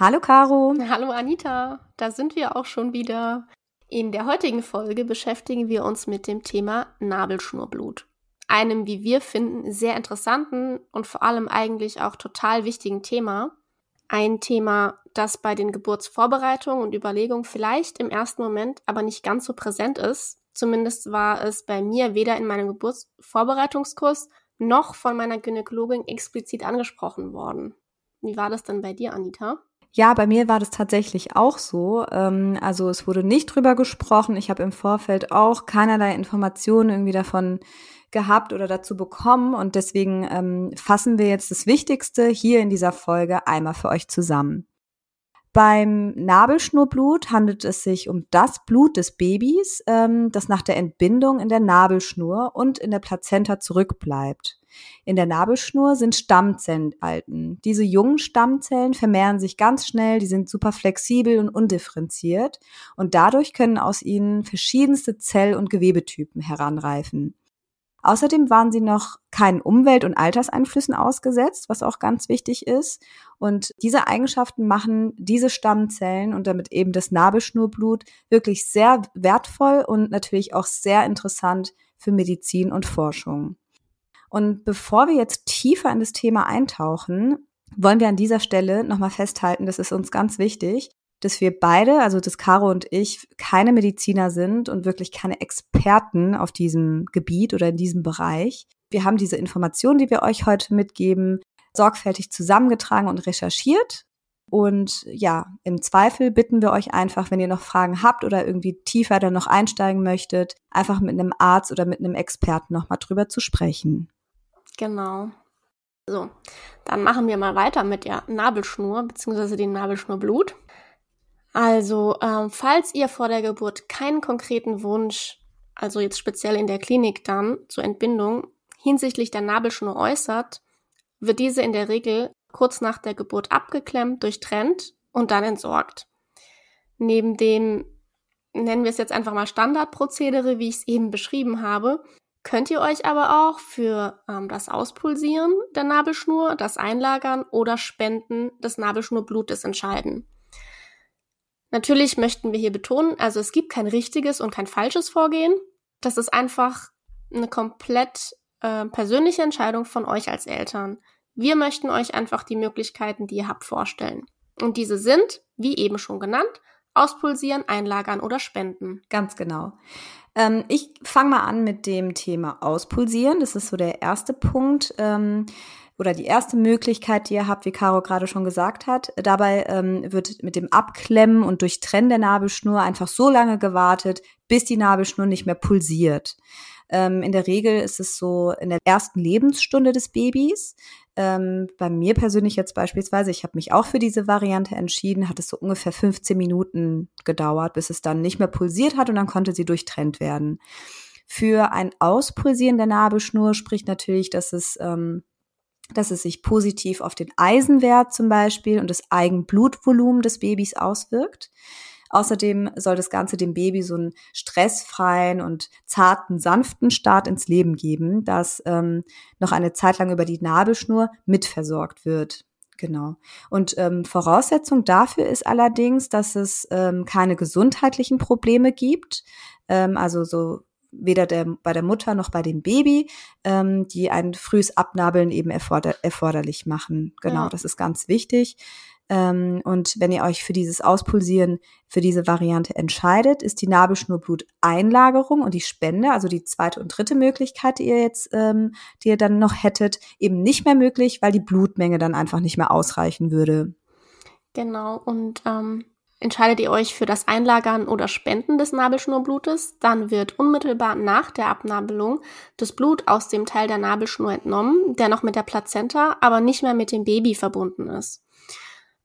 Hallo Caro. Hallo Anita, da sind wir auch schon wieder. In der heutigen Folge beschäftigen wir uns mit dem Thema Nabelschnurblut. Einem, wie wir finden, sehr interessanten und vor allem eigentlich auch total wichtigen Thema. Ein Thema, das bei den Geburtsvorbereitungen und Überlegungen vielleicht im ersten Moment aber nicht ganz so präsent ist. Zumindest war es bei mir weder in meinem Geburtsvorbereitungskurs noch von meiner Gynäkologin explizit angesprochen worden. Wie war das denn bei dir, Anita? Ja, bei mir war das tatsächlich auch so. Ähm, also es wurde nicht drüber gesprochen. Ich habe im Vorfeld auch keinerlei Informationen irgendwie davon gehabt oder dazu bekommen. Und deswegen ähm, fassen wir jetzt das Wichtigste hier in dieser Folge einmal für euch zusammen. Beim Nabelschnurblut handelt es sich um das Blut des Babys, ähm, das nach der Entbindung in der Nabelschnur und in der Plazenta zurückbleibt. In der Nabelschnur sind Stammzellen enthalten. Diese jungen Stammzellen vermehren sich ganz schnell, die sind super flexibel und undifferenziert und dadurch können aus ihnen verschiedenste Zell- und Gewebetypen heranreifen. Außerdem waren sie noch keinen Umwelt- und Alterseinflüssen ausgesetzt, was auch ganz wichtig ist. Und diese Eigenschaften machen diese Stammzellen und damit eben das Nabelschnurblut wirklich sehr wertvoll und natürlich auch sehr interessant für Medizin und Forschung. Und bevor wir jetzt tiefer in das Thema eintauchen, wollen wir an dieser Stelle nochmal festhalten, das ist uns ganz wichtig, dass wir beide, also das Caro und ich, keine Mediziner sind und wirklich keine Experten auf diesem Gebiet oder in diesem Bereich. Wir haben diese Informationen, die wir euch heute mitgeben, sorgfältig zusammengetragen und recherchiert. Und ja, im Zweifel bitten wir euch einfach, wenn ihr noch Fragen habt oder irgendwie tiefer dann noch einsteigen möchtet, einfach mit einem Arzt oder mit einem Experten nochmal drüber zu sprechen. Genau. So, dann machen wir mal weiter mit der Nabelschnur bzw. dem Nabelschnurblut. Also, ähm, falls ihr vor der Geburt keinen konkreten Wunsch, also jetzt speziell in der Klinik dann zur Entbindung, hinsichtlich der Nabelschnur äußert, wird diese in der Regel kurz nach der Geburt abgeklemmt, durchtrennt und dann entsorgt. Neben dem, nennen wir es jetzt einfach mal Standardprozedere, wie ich es eben beschrieben habe, könnt ihr euch aber auch für ähm, das Auspulsieren der Nabelschnur, das Einlagern oder Spenden des Nabelschnurblutes entscheiden. Natürlich möchten wir hier betonen, also es gibt kein richtiges und kein falsches Vorgehen. Das ist einfach eine komplett äh, persönliche Entscheidung von euch als Eltern. Wir möchten euch einfach die Möglichkeiten, die ihr habt, vorstellen. Und diese sind, wie eben schon genannt, auspulsieren, einlagern oder spenden. Ganz genau. Ähm, ich fange mal an mit dem Thema Auspulsieren. Das ist so der erste Punkt. Ähm, oder die erste Möglichkeit, die ihr habt, wie Caro gerade schon gesagt hat. Dabei ähm, wird mit dem Abklemmen und Durchtrennen der Nabelschnur einfach so lange gewartet, bis die Nabelschnur nicht mehr pulsiert. Ähm, in der Regel ist es so in der ersten Lebensstunde des Babys. Ähm, bei mir persönlich jetzt beispielsweise, ich habe mich auch für diese Variante entschieden, hat es so ungefähr 15 Minuten gedauert, bis es dann nicht mehr pulsiert hat und dann konnte sie durchtrennt werden. Für ein Auspulsieren der Nabelschnur spricht natürlich, dass es ähm, dass es sich positiv auf den Eisenwert zum Beispiel und das Eigenblutvolumen des Babys auswirkt. Außerdem soll das Ganze dem Baby so einen stressfreien und zarten, sanften Start ins Leben geben, das ähm, noch eine Zeit lang über die Nabelschnur mitversorgt wird. Genau. Und ähm, Voraussetzung dafür ist allerdings, dass es ähm, keine gesundheitlichen Probleme gibt. Ähm, also so weder der, bei der Mutter noch bei dem Baby, ähm, die ein frühes Abnabeln eben erforder erforderlich machen. Genau, ja. das ist ganz wichtig. Ähm, und wenn ihr euch für dieses Auspulsieren, für diese Variante entscheidet, ist die Nabelschnurblut-Einlagerung und die Spende, also die zweite und dritte Möglichkeit, die ihr jetzt, ähm, die ihr dann noch hättet, eben nicht mehr möglich, weil die Blutmenge dann einfach nicht mehr ausreichen würde. Genau, und ähm, Entscheidet ihr euch für das Einlagern oder Spenden des Nabelschnurblutes, dann wird unmittelbar nach der Abnabelung das Blut aus dem Teil der Nabelschnur entnommen, der noch mit der Plazenta, aber nicht mehr mit dem Baby verbunden ist.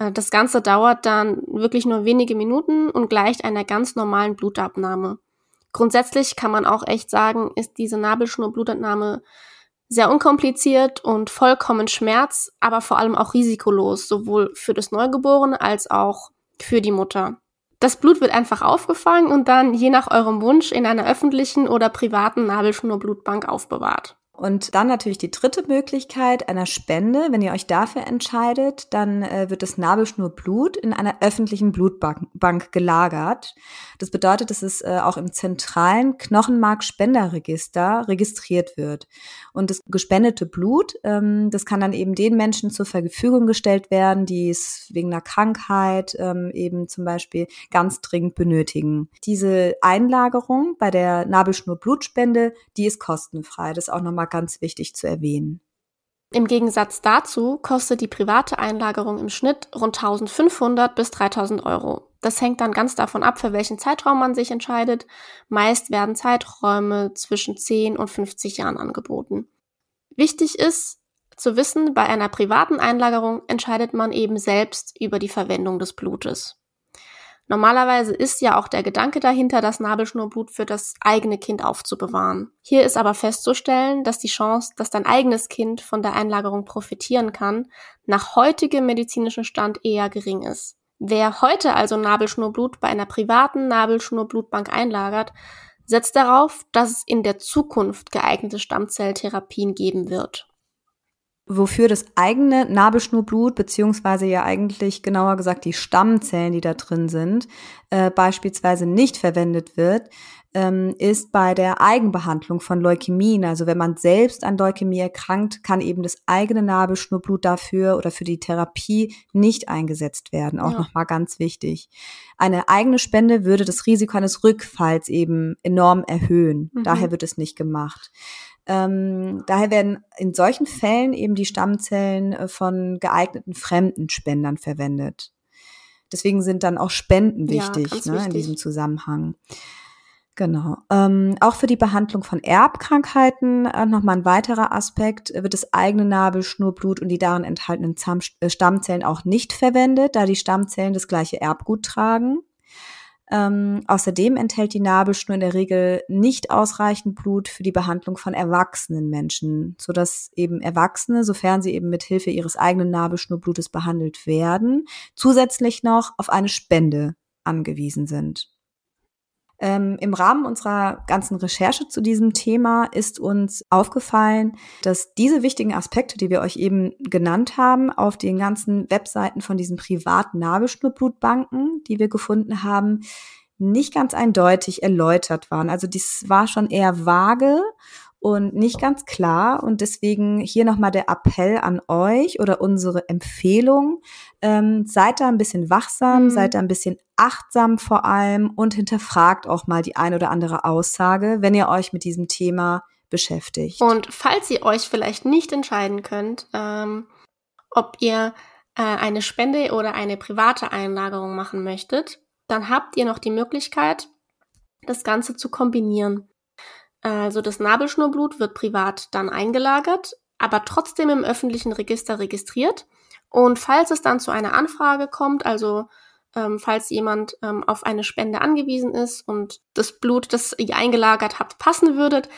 Äh, das Ganze dauert dann wirklich nur wenige Minuten und gleicht einer ganz normalen Blutabnahme. Grundsätzlich kann man auch echt sagen, ist diese Nabelschnurblutentnahme sehr unkompliziert und vollkommen schmerz, aber vor allem auch risikolos, sowohl für das Neugeborene als auch für die Mutter. Das Blut wird einfach aufgefangen und dann je nach eurem Wunsch in einer öffentlichen oder privaten Nabelschnurblutbank aufbewahrt. Und dann natürlich die dritte Möglichkeit einer Spende. Wenn ihr euch dafür entscheidet, dann äh, wird das Nabelschnurblut in einer öffentlichen Blutbank gelagert. Das bedeutet, dass es äh, auch im zentralen Knochenmarkspenderregister registriert wird. Und das gespendete Blut, ähm, das kann dann eben den Menschen zur Verfügung gestellt werden, die es wegen einer Krankheit ähm, eben zum Beispiel ganz dringend benötigen. Diese Einlagerung bei der Nabelschnurblutspende, die ist kostenfrei. Das ist auch nochmal ganz wichtig zu erwähnen. Im Gegensatz dazu kostet die private Einlagerung im Schnitt rund 1500 bis 3000 Euro. Das hängt dann ganz davon ab, für welchen Zeitraum man sich entscheidet. Meist werden Zeiträume zwischen 10 und 50 Jahren angeboten. Wichtig ist zu wissen, bei einer privaten Einlagerung entscheidet man eben selbst über die Verwendung des Blutes. Normalerweise ist ja auch der Gedanke dahinter, das Nabelschnurblut für das eigene Kind aufzubewahren. Hier ist aber festzustellen, dass die Chance, dass dein eigenes Kind von der Einlagerung profitieren kann, nach heutigem medizinischen Stand eher gering ist. Wer heute also Nabelschnurblut bei einer privaten Nabelschnurblutbank einlagert, setzt darauf, dass es in der Zukunft geeignete Stammzelltherapien geben wird wofür das eigene Nabelschnurblut, beziehungsweise ja eigentlich genauer gesagt die Stammzellen, die da drin sind, äh, beispielsweise nicht verwendet wird, ähm, ist bei der Eigenbehandlung von Leukämien. Also wenn man selbst an Leukämie erkrankt, kann eben das eigene Nabelschnurblut dafür oder für die Therapie nicht eingesetzt werden. Auch ja. nochmal ganz wichtig. Eine eigene Spende würde das Risiko eines Rückfalls eben enorm erhöhen. Mhm. Daher wird es nicht gemacht. Ähm, daher werden in solchen Fällen eben die Stammzellen äh, von geeigneten fremden Spendern verwendet. Deswegen sind dann auch Spenden wichtig, ja, ne, wichtig. in diesem Zusammenhang. Genau. Ähm, auch für die Behandlung von Erbkrankheiten äh, nochmal ein weiterer Aspekt, wird das eigene Nabelschnurblut und die darin enthaltenen äh, Stammzellen auch nicht verwendet, da die Stammzellen das gleiche Erbgut tragen. Ähm, außerdem enthält die Nabelschnur in der Regel nicht ausreichend Blut für die Behandlung von erwachsenen Menschen, sodass eben Erwachsene, sofern sie eben mit Hilfe ihres eigenen Nabelschnurblutes behandelt werden, zusätzlich noch auf eine Spende angewiesen sind. Ähm, Im Rahmen unserer ganzen Recherche zu diesem Thema ist uns aufgefallen, dass diese wichtigen Aspekte, die wir euch eben genannt haben, auf den ganzen Webseiten von diesen privaten Nabelschnurblutbanken, die wir gefunden haben, nicht ganz eindeutig erläutert waren. Also dies war schon eher vage und nicht ganz klar. Und deswegen hier nochmal der Appell an euch oder unsere Empfehlung. Ähm, seid da ein bisschen wachsam, mhm. seid da ein bisschen achtsam vor allem und hinterfragt auch mal die ein oder andere Aussage, wenn ihr euch mit diesem Thema beschäftigt. Und falls ihr euch vielleicht nicht entscheiden könnt, ähm, ob ihr äh, eine Spende oder eine private Einlagerung machen möchtet, dann habt ihr noch die Möglichkeit, das Ganze zu kombinieren. Also das Nabelschnurblut wird privat dann eingelagert, aber trotzdem im öffentlichen Register registriert. Und falls es dann zu einer Anfrage kommt, also ähm, falls jemand ähm, auf eine Spende angewiesen ist und das Blut, das ihr eingelagert habt, passen würdet,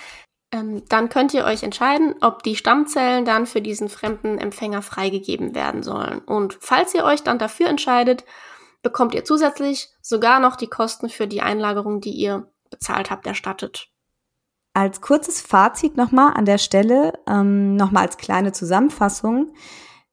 ähm, dann könnt ihr euch entscheiden, ob die Stammzellen dann für diesen fremden Empfänger freigegeben werden sollen. Und falls ihr euch dann dafür entscheidet, bekommt ihr zusätzlich sogar noch die Kosten für die Einlagerung, die ihr bezahlt habt, erstattet. Als kurzes Fazit nochmal an der Stelle, ähm, nochmal als kleine Zusammenfassung.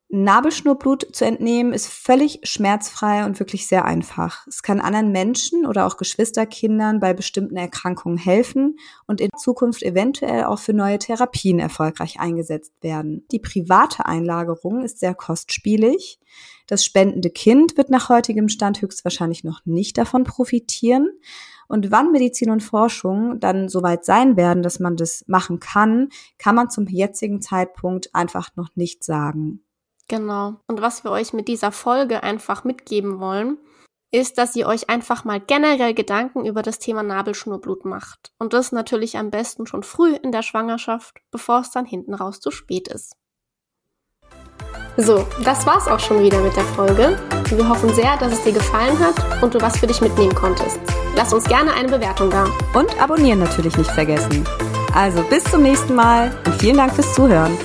Nabelschnurblut zu entnehmen ist völlig schmerzfrei und wirklich sehr einfach. Es kann anderen Menschen oder auch Geschwisterkindern bei bestimmten Erkrankungen helfen und in Zukunft eventuell auch für neue Therapien erfolgreich eingesetzt werden. Die private Einlagerung ist sehr kostspielig. Das spendende Kind wird nach heutigem Stand höchstwahrscheinlich noch nicht davon profitieren. Und wann Medizin und Forschung dann soweit sein werden, dass man das machen kann, kann man zum jetzigen Zeitpunkt einfach noch nicht sagen. Genau. Und was wir euch mit dieser Folge einfach mitgeben wollen, ist, dass ihr euch einfach mal generell Gedanken über das Thema Nabelschnurblut macht. Und das natürlich am besten schon früh in der Schwangerschaft, bevor es dann hinten raus zu spät ist. So, das war's auch schon wieder mit der Folge. Wir hoffen sehr, dass es dir gefallen hat und du was für dich mitnehmen konntest. Lass uns gerne eine Bewertung da. Und abonnieren natürlich nicht vergessen. Also bis zum nächsten Mal und vielen Dank fürs Zuhören.